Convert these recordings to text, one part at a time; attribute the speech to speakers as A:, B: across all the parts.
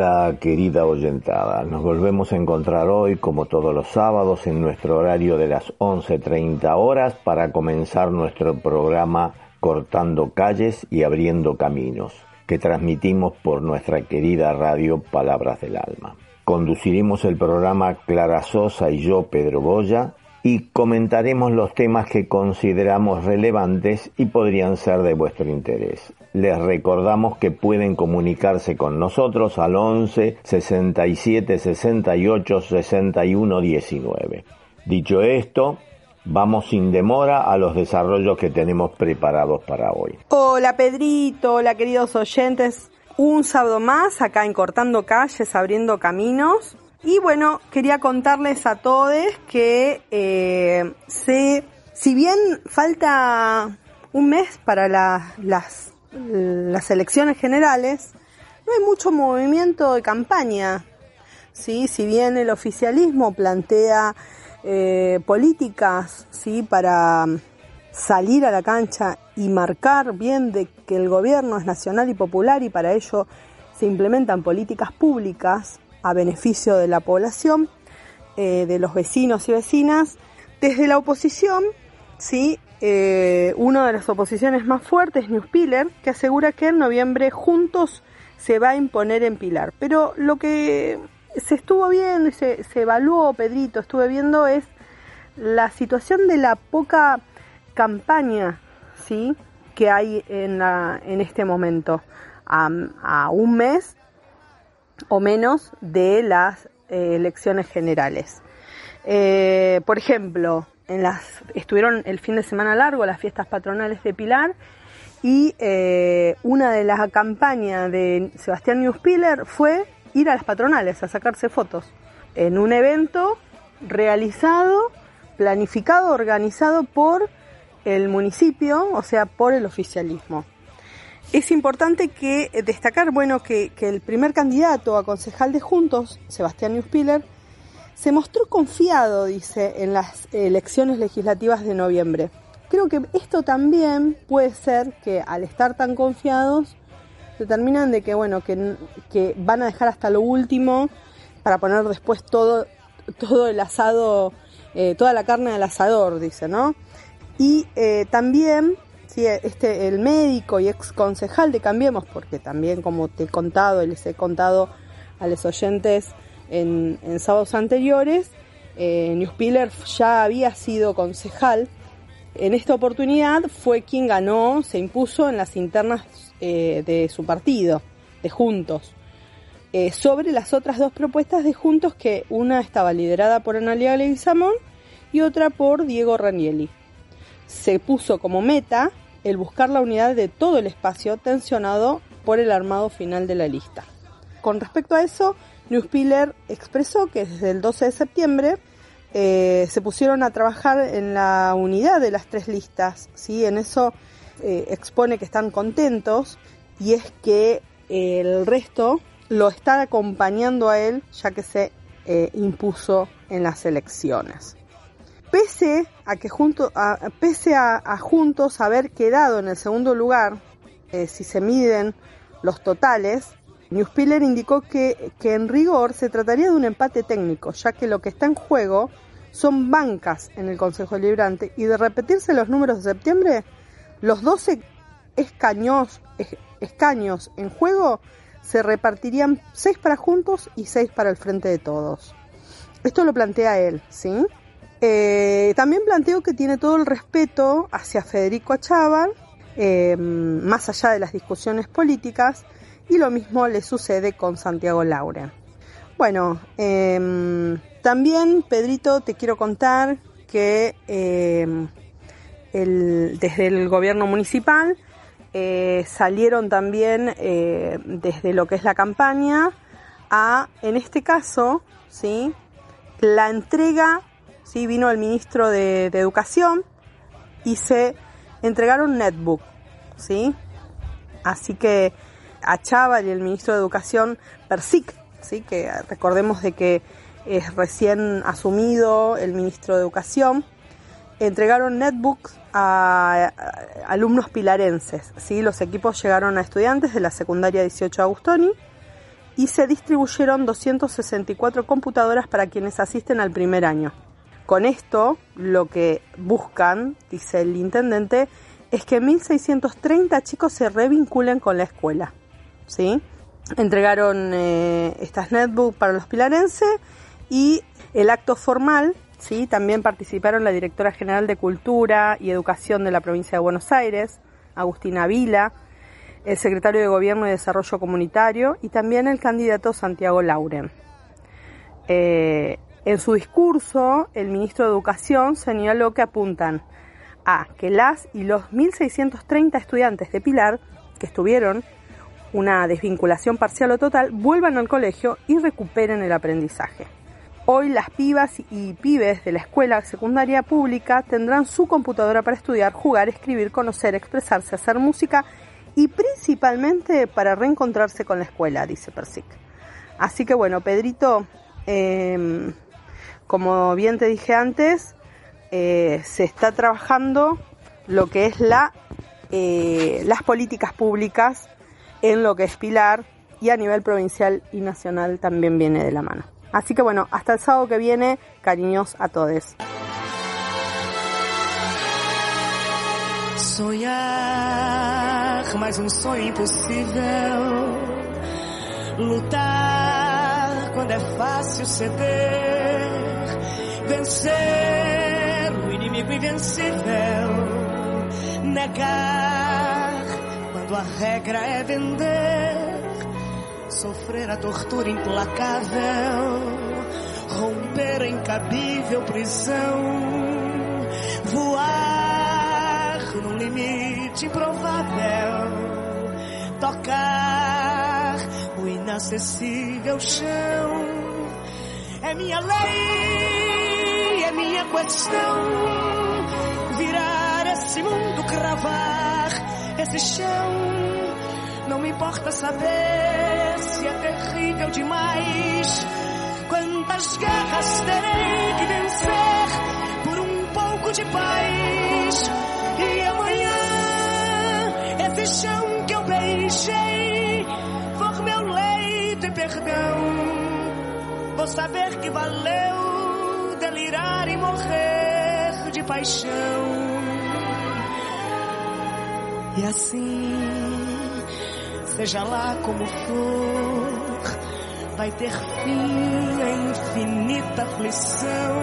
A: Hola querida oyentada, nos volvemos a encontrar hoy como todos los sábados en nuestro horario de las 11.30 horas para comenzar nuestro programa Cortando calles y abriendo caminos, que transmitimos por nuestra querida radio Palabras del Alma. Conduciremos el programa Clara Sosa y yo, Pedro Boya, y comentaremos los temas que consideramos relevantes y podrían ser de vuestro interés. Les recordamos que pueden comunicarse con nosotros al 11 67 68 61 19. Dicho esto, vamos sin demora a los desarrollos que tenemos preparados para hoy.
B: Hola Pedrito, hola queridos oyentes. Un sábado más acá en Cortando Calles, abriendo caminos. Y bueno, quería contarles a todos que eh, se, si bien falta un mes para la- las, las elecciones generales, no hay mucho movimiento de campaña. ¿sí? Si bien el oficialismo plantea eh, políticas ¿sí? para salir a la cancha y marcar bien de que el gobierno es nacional y popular y para ello se implementan políticas públicas a beneficio de la población, eh, de los vecinos y vecinas. Desde la oposición, ¿sí? Eh, una de las oposiciones más fuertes, Newspiller, que asegura que en noviembre juntos se va a imponer en Pilar. Pero lo que se estuvo viendo y se, evaluó, Pedrito, estuve viendo es la situación de la poca campaña ¿sí? que hay en, la- en este momento, a, a un mes o menos de las eh, elecciones generales. Eh, por ejemplo, estuvieron el fin de semana largo las fiestas patronales de Pilar y eh, una de las campañas de Sebastián Newspiller fue ir a las patronales a sacarse fotos en un evento realizado, planificado, organizado por el municipio, o sea, por el oficialismo. Es importante que eh, destacar, bueno, que, que el primer candidato a concejal de Juntos, Sebastián Newspiller, se mostró confiado, dice, en las elecciones legislativas de noviembre. Creo que esto también puede ser que al estar tan confiados determinan de que bueno que, que van a dejar hasta lo último para poner después todo todo el asado eh, toda la carne al asador dice no y eh, también sí, este el médico y ex concejal de Cambiemos porque también como te he contado y les he contado a los oyentes en, sábados anteriores eh, Newspiller ya había sido concejal en esta oportunidad fue quien ganó, se impuso en las internas eh, de su partido, de Juntos, eh, sobre las otras dos propuestas de Juntos, que una estaba liderada por Analia Leguizamón y otra por Diego Ranielli. Se puso como meta el buscar la unidad de todo el espacio tensionado por el armado final de la lista. Con respecto a eso, Newspiller expresó que desde el 12 de septiembre eh, se pusieron a trabajar en la unidad de las tres listas, ¿sí? En eso eh, expone que están contentos y es que eh, el resto lo está acompañando a él ya que se impuso en las elecciones. Pese a que junto, pese a, juntos haber quedado en el segundo lugar, si se miden los totales, Newspiller indicó que, que en rigor se trataría de un empate técnico, ya que lo que está en juego son bancas en el Consejo Deliberante y de repetirse los números de septiembre, los 12 escaños, es- escaños en juego se repartirían 6 para Juntos y 6 para el Frente de Todos. Esto lo plantea él, ¿sí? Eh, también planteo que tiene todo el respeto hacia Federico Achával, eh, más allá de las discusiones políticas, y lo mismo le sucede con Santiago Laure. Bueno, eh, también, Pedrito, te quiero contar que eh, el- desde el gobierno municipal eh, salieron también eh, desde lo que es la campaña a, en este caso, ¿sí? la entrega, ¿sí? vino el ministro de, de Educación y se entregaron netbook, ¿sí? Así que a Chaval y el ministro de Educación, Persic, ¿sí? que recordemos de que es recién asumido el ministro de Educación, entregaron netbooks a, alumnos pilarenses. ¿sí? Los equipos llegaron a estudiantes de la secundaria 18 Agustoni y se distribuyeron 264 computadoras para quienes asisten al primer año. Con esto, lo que buscan, dice el intendente, es que 1.630 chicos se revinculen con la escuela. ¿Sí? Entregaron eh, estas netbooks para los pilarenses y el acto formal ¿sí? También participaron la directora general de Cultura y Educación de la provincia de Buenos Aires, Agustina Vila, el secretario de Gobierno y Desarrollo Comunitario y también el candidato Santiago Lauren. Eh, en su discurso, el ministro de Educación señaló que apuntan a que las y los 1.630 estudiantes de Pilar que estuvieron una desvinculación parcial o total vuelvan al colegio y recuperen el aprendizaje. Hoy las pibas y pibes de la escuela secundaria pública tendrán su computadora para estudiar, jugar, escribir, conocer, expresarse, hacer música y principalmente para reencontrarse con la escuela, dice Persic. Así que bueno, Pedrito, em, como bien te dije antes, eh, se está trabajando lo que es la, eh, las políticas públicas en lo que es Pilar y a nivel provincial y nacional también viene de la mano. Así que bueno, hasta el sábado que viene, cariños a todos.
C: Sonhar, mais um sonho impossível. Lutar quando é fácil ceder. Vencer o inimigo invencível. Negar quando a regra é vender sofrer a tortura implacável, romper a incabível prisão, voar num limite improvável, tocar o inacessível chão. É minha lei, é minha questão, virar esse mundo, cravar esse chão. Não me importa saber se é terrível demais. Quantas guerras terei que vencer por um pouco de paz? E amanhã, esse chão que eu beijei for meu leito e perdão. Vou saber que valeu delirar e morrer de paixão. E assim seja lá como for, vai ter fim a infinita aflição.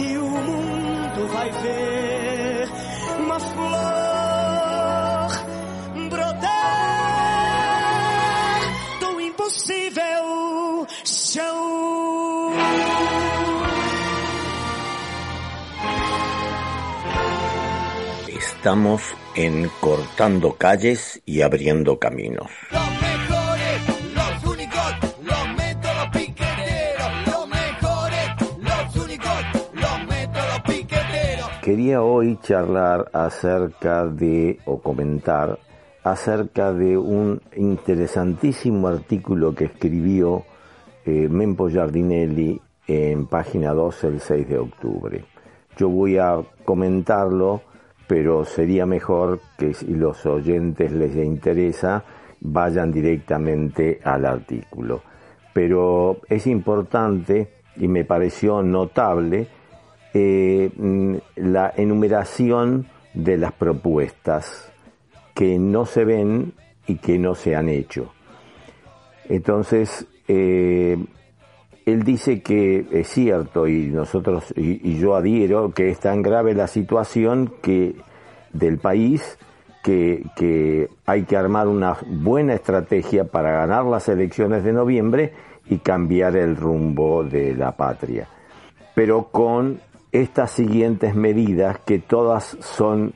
C: E o mundo vai ver uma flor brotar do impossível chão.
A: Estamos en Cortando Calles y Abriendo Caminos.
D: Los mejores, los únicos, los métodos piqueteros. Los mejores, los únicos, los métodos piqueteros.
A: Quería hoy charlar acerca de, o comentar, acerca de un interesantísimo artículo que escribió eh, Mempo Giardinelli en página 12 el 6 de octubre. Yo voy a comentarlo pero sería mejor que si los oyentes les interesa vayan directamente al artículo. Pero es importante y me pareció notable eh, mm, la enumeración de las propuestas que no se ven y que no se han hecho. Entonces, eh, él dice que es cierto y nosotros y, yo adhiero que es tan grave la situación que del país que, que hay que armar una buena estrategia para ganar las elecciones de noviembre y cambiar el rumbo de la patria. Pero con estas siguientes medidas que todas son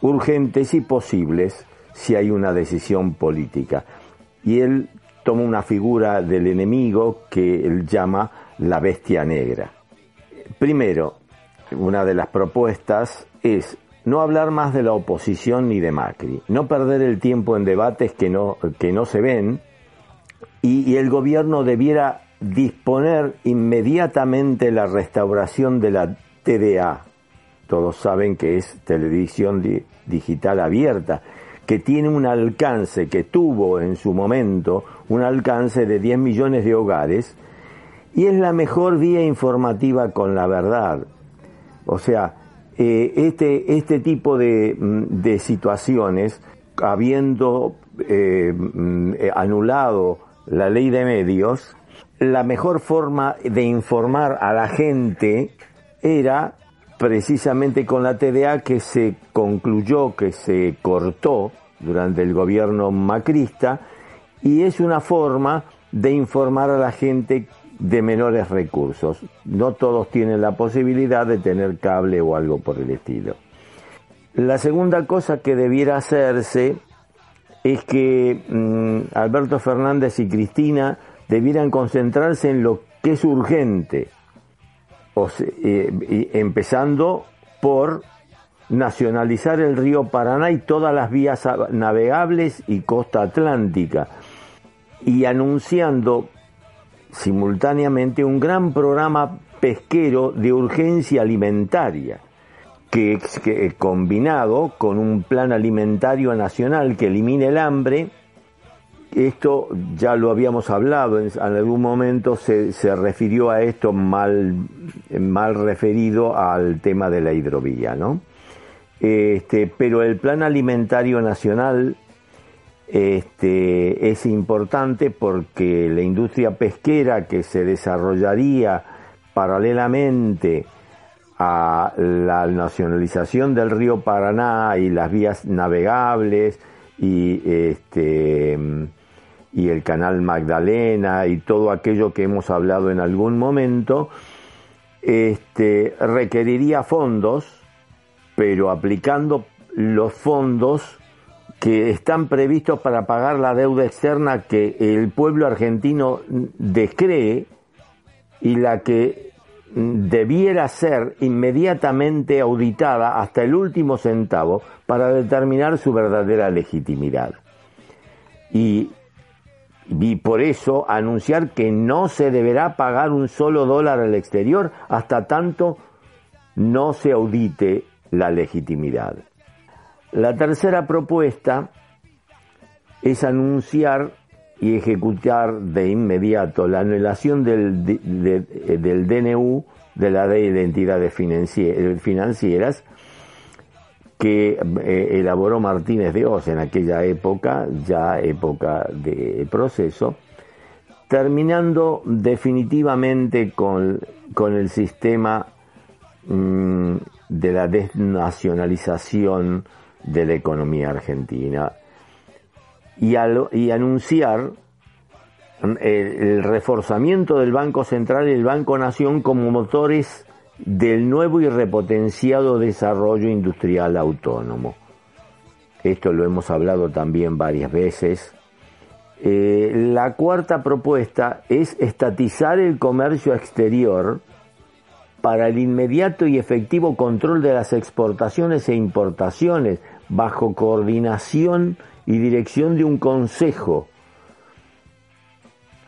A: urgentes y posibles si hay una decisión política. Y él toma una figura del enemigo que él llama la bestia negra. Primero, una de las propuestas es no hablar más de la oposición ni de Macri, no perder el tiempo en debates que no, que no se ven y, el gobierno debiera disponer inmediatamente la restauración de la TDA. Todos saben que es televisión di- digital abierta, que tiene un alcance, que tuvo en su momento un alcance de 10 millones de hogares, y es la mejor vía informativa con la verdad. O sea, eh, este, este tipo de, mm, de situaciones, habiendo eh, mm, anulado la ley de medios, la mejor forma de informar a la gente era precisamente con la TDA que se concluyó, que se cortó durante el gobierno macrista, y es una forma de informar a la gente de menores recursos. No todos tienen la posibilidad de tener cable o algo por el estilo. La segunda cosa que debiera hacerse es que mm, Alberto Fernández y Cristina debieran concentrarse en lo que es urgente, o eh, empezando por nacionalizar el río Paraná y todas las vías navegables y costa atlántica, y anunciando simultáneamente un gran programa pesquero de urgencia alimentaria, que, que combinado con un plan alimentario nacional que elimine el hambre, esto ya lo habíamos hablado, en, algún momento se, se refirió a esto mal, mal referido al tema de la hidrovía, ¿no? Este, pero el plan alimentario nacional este, es importante porque la industria pesquera que se desarrollaría paralelamente a la nacionalización del río Paraná y las vías navegables y este y el canal Magdalena y todo aquello que hemos hablado en algún momento este requeriría fondos pero aplicando los fondos que están previstos para pagar la deuda externa que el pueblo argentino descree y la que debiera ser inmediatamente auditada hasta el último centavo para determinar su verdadera legitimidad. Y, y por eso anunciar que no se deberá pagar un solo dólar al exterior hasta tanto no se audite la legitimidad. La tercera propuesta es anunciar y ejecutar de inmediato la anulación del, de, de, del DNU de la ley de entidades financieras que eh, elaboró Martínez de Oz en aquella época, ya época de proceso, terminando definitivamente con, con el sistema mmm, de la desnacionalización de la economía argentina y, anunciar el, el, reforzamiento del Banco Central y el Banco Nación como motores del nuevo y repotenciado desarrollo industrial autónomo. Esto lo hemos hablado también varias veces. Eh, la cuarta propuesta es estatizar el comercio exterior para el inmediato y efectivo control de las exportaciones e importaciones bajo coordinación y dirección de un consejo.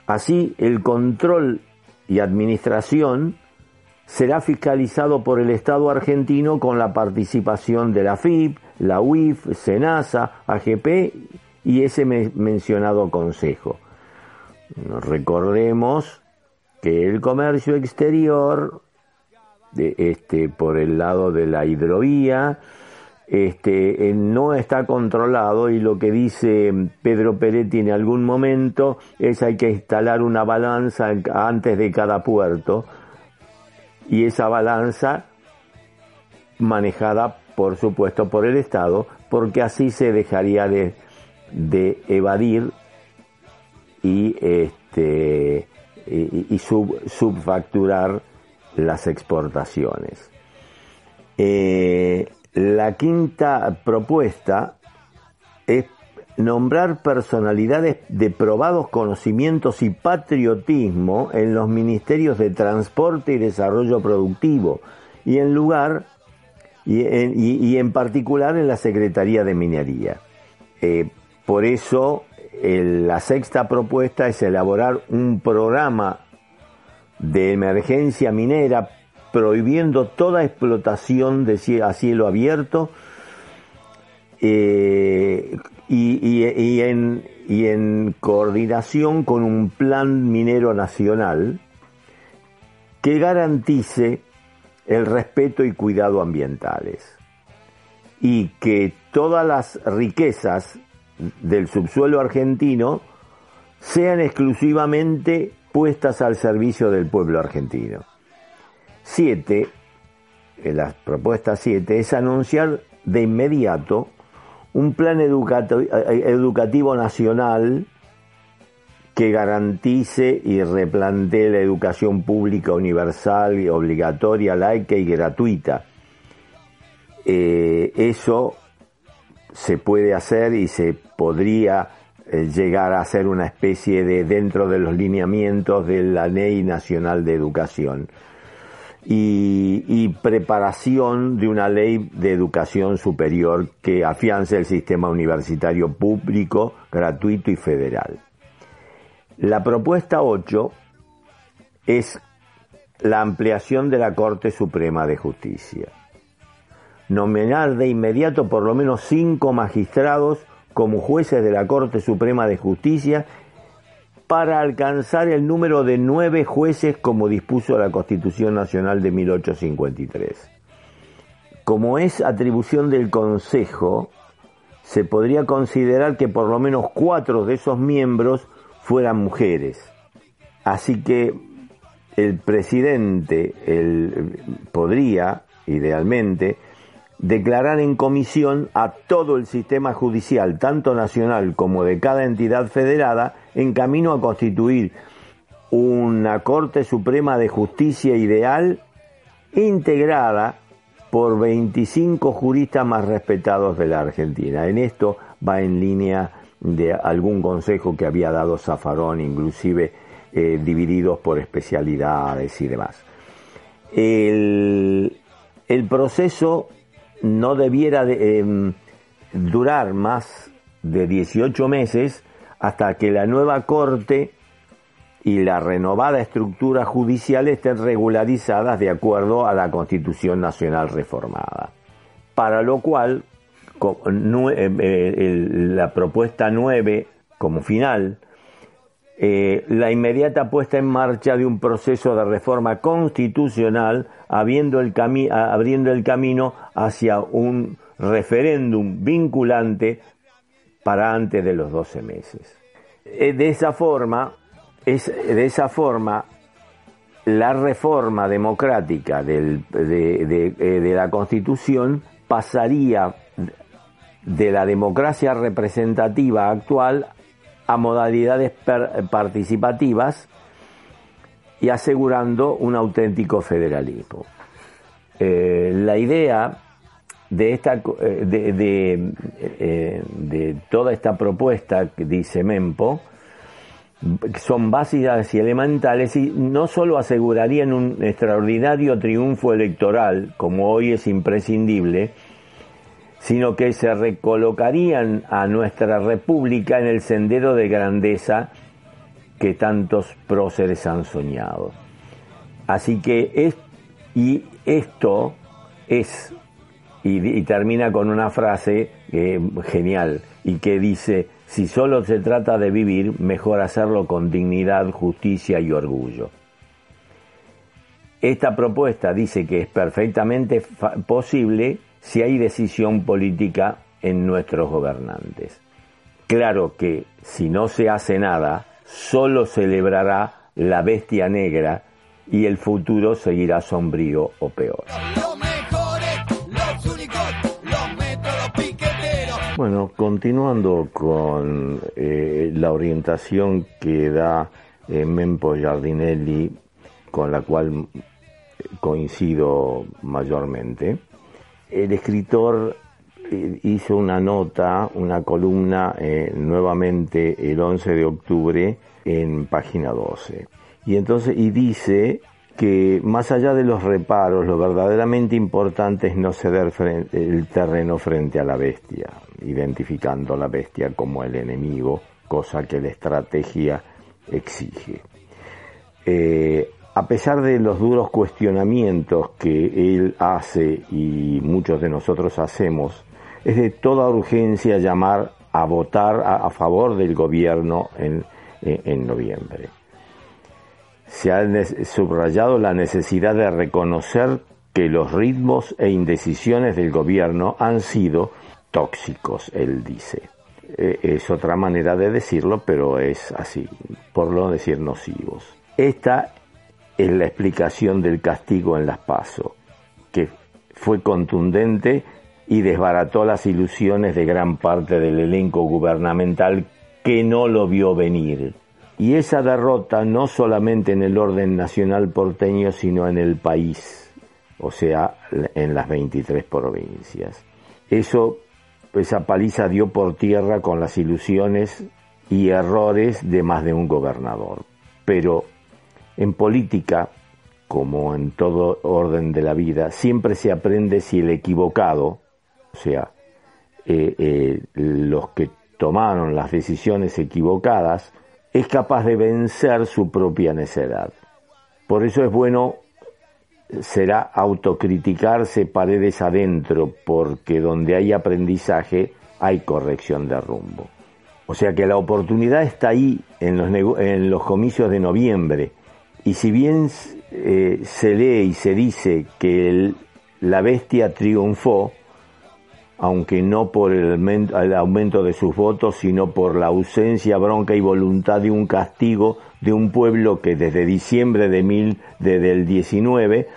A: Así, el control y administración será fiscalizado por el Estado argentino con la participación de la FIP, la UIF, SENASA, AGP y ese mencionado consejo. Recordemos que el comercio exterior de este por el lado de la hidrovía. Este no está controlado y lo que dice Pedro Peretti en algún momento es hay que instalar una balanza antes de cada puerto. Y esa balanza manejada por supuesto por el Estado porque así se dejaría de, de evadir y este y, y sub, subfacturar las exportaciones. Eh, la quinta propuesta es nombrar personalidades de probados conocimientos y patriotismo en los ministerios de Transporte y Desarrollo Productivo y en lugar y en, particular en la Secretaría de Minería. Eh, por eso la sexta propuesta es elaborar un programa de emergencia minera prohibiendo toda explotación de a cielo abierto eh, y en, y en coordinación con un plan minero nacional que garantice el respeto y cuidado ambientales y que todas las riquezas del subsuelo argentino sean exclusivamente puestas al servicio del pueblo argentino. Siete, en la propuesta 7, es anunciar de inmediato un plan educato- eh, educativo nacional que garantice y replantee la educación pública universal y obligatoria, laica y gratuita. Eh, eso se puede hacer y se podría llegar a ser una especie de dentro de los lineamientos de la Ley Nacional de Educación y, y preparación de una ley de educación superior que afiance el sistema universitario público, gratuito y federal. La propuesta 8 es la ampliación de la Corte Suprema de Justicia. Nominar de inmediato por lo menos cinco magistrados como jueces de la Corte Suprema de Justicia para alcanzar el número de nueve jueces como dispuso la Constitución Nacional de 1853. Como es atribución del Consejo, se podría considerar que por lo menos cuatro de esos miembros fueran mujeres. Así que el presidente el- podría, idealmente, declarar en comisión a todo el sistema judicial, tanto nacional como de cada entidad federada, en camino a constituir una Corte Suprema de Justicia ideal integrada por 25 juristas más respetados de la Argentina. En esto va en línea de algún consejo que había dado Zafarón, inclusive eh, divididos por especialidades y demás. El, el proceso no debiera de, em, durar más de 18 meses hasta que la nueva Corte y la renovada estructura judicial estén regularizadas de acuerdo a la Constitución Nacional reformada. Para lo cual, nue- eh, la propuesta 9 como final, eh, la inmediata puesta en marcha de un proceso de reforma constitucional abriendo el camino hacia un referéndum vinculante para antes de los 12 meses. Eh, De esa forma, es, de esa forma, la reforma democrática eh, de la Constitución pasaría de la democracia representativa actual a modalidades participativas y asegurando un auténtico federalismo. Eh, la idea de, esta, eh, de, de, eh, de toda esta propuesta que dice Mempo son básicas y elementales y no solo asegurarían un extraordinario triunfo electoral, como hoy es imprescindible, sino que se recolocarían a nuestra república en el sendero de grandeza que tantos próceres han soñado. Así que es, y esto es, y, termina con una frase eh, genial, y que dice, si solo se trata de vivir, mejor hacerlo con dignidad, justicia y orgullo. Esta propuesta dice que es perfectamente posible si hay decisión política en nuestros gobernantes. Claro que si no se hace nada, solo celebrará la bestia negra y el futuro seguirá sombrío o peor. Bueno, continuando con eh, la orientación que da eh, Mempo Giardinelli, con la cual eh, coincido mayormente, el escritor eh, hizo una nota, una columna eh, nuevamente el 11 de octubre en página 12. Y entonces, y dice que más allá de los reparos, lo verdaderamente importante es no ceder el terreno frente a la bestia, identificando a la bestia como el enemigo, cosa que la estrategia exige. Eh, a pesar de los duros cuestionamientos que él hace y muchos de nosotros hacemos, es de toda urgencia llamar a votar a, favor del gobierno en, en noviembre. Se ha subrayado la necesidad de reconocer que los ritmos e indecisiones del gobierno han sido tóxicos, él dice. E, es otra manera de decirlo, pero es así, por no decir nocivos. Esta es la explicación del castigo en las PASO, que fue contundente y desbarató las ilusiones de gran parte del elenco gubernamental que no lo vio venir. Y esa derrota no solamente en el orden nacional porteño, sino en el país, o sea, en las 23 provincias. Eso, esa paliza dio por tierra con las ilusiones y errores de más de un gobernador. Pero en política, como en todo orden de la vida, siempre se aprende si el equivocado, o sea, eh, eh, los que tomaron las decisiones equivocadas, es capaz de vencer su propia necedad. Por eso es bueno será autocriticarse paredes adentro, porque donde hay aprendizaje hay corrección de rumbo. O sea que la oportunidad está ahí en los, en los comicios de noviembre. Y si bien eh, se lee y se dice que la bestia triunfó, aunque no por el aumento, de sus votos, sino por la ausencia, bronca y voluntad de un castigo de un pueblo que desde diciembre de mil, del 19,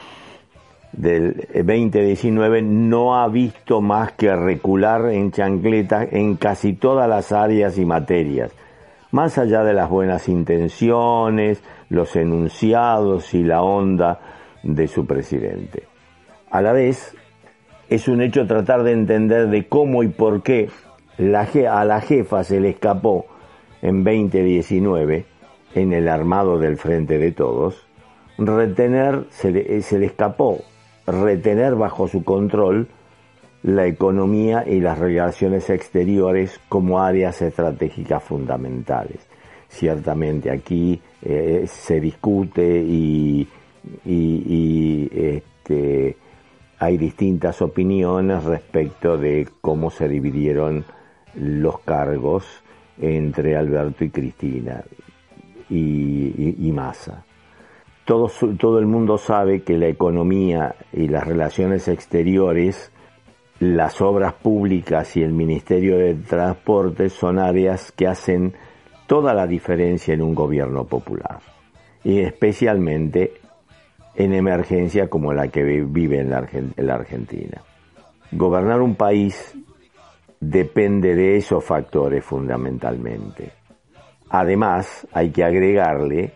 A: del 2019, no ha visto más que recular en chancleta en casi todas las áreas y materias, más allá de las buenas intenciones, los enunciados y la onda de su presidente. A la vez, es un hecho tratar de entender de cómo y por qué a la jefa se le escapó en 2019 en el armado del Frente de Todos, retener, se le, se le escapó retener bajo su control la economía y las relaciones exteriores como áreas estratégicas fundamentales. Ciertamente aquí eh, se discute y, y, y este, hay distintas opiniones respecto de cómo se dividieron los cargos entre Alberto y Cristina y, Massa. Todo, todo el mundo sabe que la economía y las relaciones exteriores, las obras públicas y el Ministerio de Transporte son áreas que hacen toda la diferencia en un gobierno popular y especialmente en emergencia como la que vive en la, Argentina. Gobernar un país depende de esos factores fundamentalmente. Además, hay que agregarle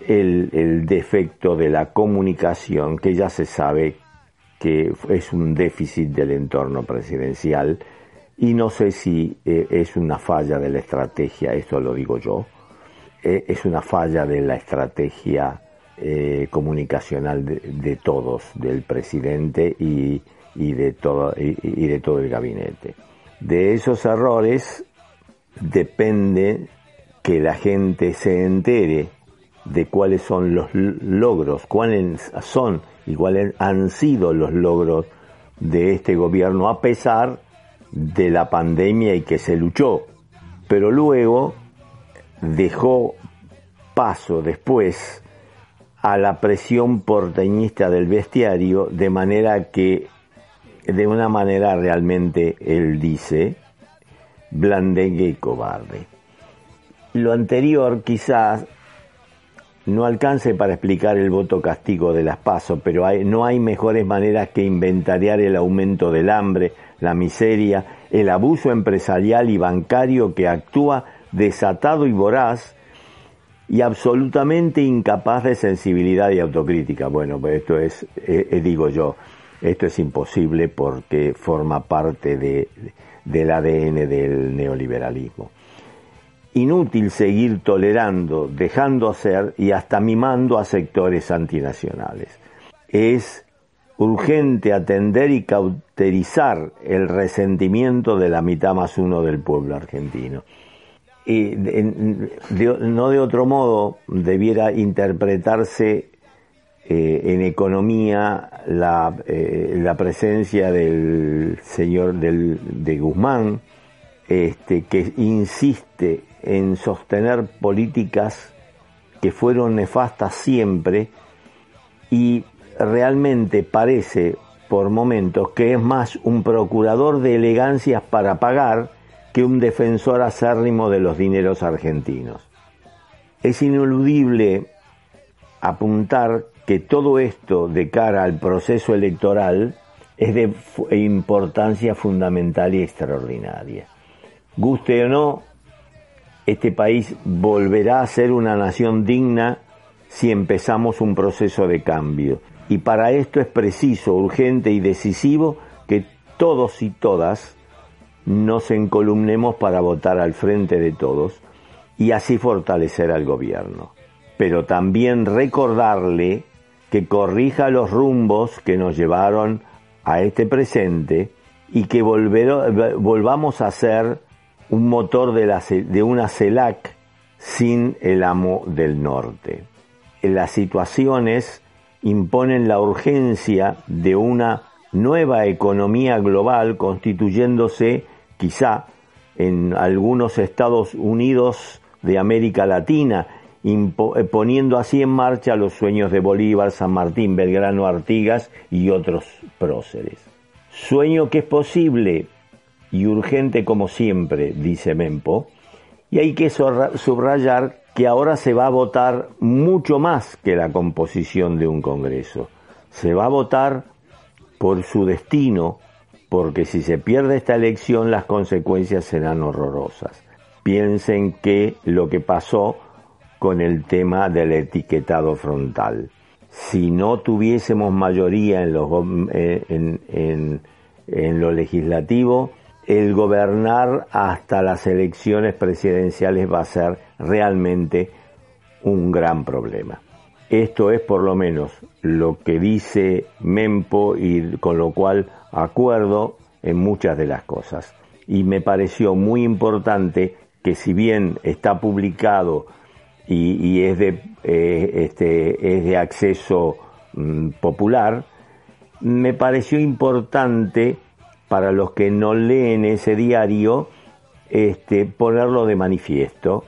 A: el, el, defecto de la comunicación, que ya se sabe que es un déficit del entorno presidencial, y no sé si eh, es una falla de la estrategia, esto lo digo yo, eh, es una falla de la estrategia eh, comunicacional de, todos, del presidente y, de todo, y, de todo el gabinete. De esos errores depende que la gente se entere de cuáles son los logros, cuáles son y cuáles han sido los logros de este gobierno a pesar de la pandemia y que se luchó. Pero luego dejó paso después a la presión porteñista del bestiario, de manera que, de una manera realmente, él dice, blandengue y cobarde. Lo anterior quizás no alcance para explicar el voto castigo de las PASO, pero no hay mejores maneras que inventariar el aumento del hambre, la miseria, el abuso empresarial y bancario que actúa desatado y voraz y absolutamente incapaz de sensibilidad y autocrítica. Bueno, pues esto es, eh, eh, digo yo, esto es imposible porque forma parte de, del ADN del neoliberalismo. Inútil seguir tolerando, dejando hacer y hasta mimando a sectores antinacionales. Es urgente atender y cauterizar el resentimiento de la mitad más uno del pueblo argentino. Y no de otro modo debiera interpretarse eh, en economía la, eh, la, presencia del señor del, de Guzmán, este, que insiste en sostener políticas que fueron nefastas siempre y realmente parece por momentos que es más un procurador de elegancias para pagar que un defensor acérrimo de los dineros argentinos. Es ineludible apuntar que todo esto de cara al proceso electoral es de importancia fundamental y extraordinaria. Guste o no, este país volverá a ser una nación digna si empezamos un proceso de cambio. Y para esto es preciso, urgente y decisivo que todos y todas nos encolumnemos para votar al frente de todos y así fortalecer al gobierno. Pero también recordarle que corrija los rumbos que nos llevaron a este presente y que volvamos a ser un motor de, la, de una CELAC sin el amo del norte. Las situaciones imponen la urgencia de una nueva economía global constituyéndose quizá en algunos Estados Unidos de América Latina eh, poniendo así en marcha los sueños de Bolívar, San Martín, Belgrano, Artigas y otros próceres. Sueño que es posible y urgente como siempre, dice Mempo, y hay que subrayar que ahora se va a votar mucho más que la composición de un Congreso. Se va a votar por su destino, porque si se pierde esta elección las consecuencias serán horrorosas. Piensen que lo que pasó con el tema del etiquetado frontal. Si no tuviésemos mayoría en, eh, en, lo legislativo, el gobernar hasta las elecciones presidenciales va a ser realmente un gran problema. Esto es por lo menos lo que dice Mempo y con lo cual acuerdo en muchas de las cosas. Y me pareció muy importante que si bien está publicado y, es, de, eh, este, es de acceso mm, popular, me pareció importante para los que no leen ese diario este, ponerlo de manifiesto,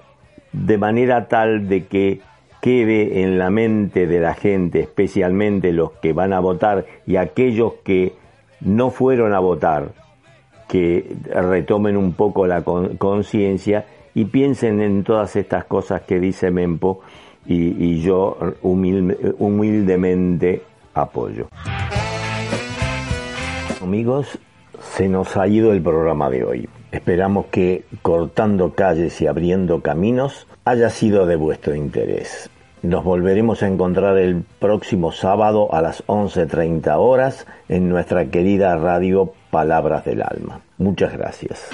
A: de manera tal de que quede en la mente de la gente, especialmente los que van a votar y aquellos que no fueron a votar, que retomen un poco la conciencia y piensen en todas estas cosas que dice Mempo y, yo humildemente apoyo. Amigos, se nos ha ido el programa de hoy. Esperamos que cortando calles y abriendo caminos haya sido de vuestro interés. Nos volveremos a encontrar el próximo sábado a las 11.30 horas en nuestra querida radio Palabras del Alma. Muchas gracias.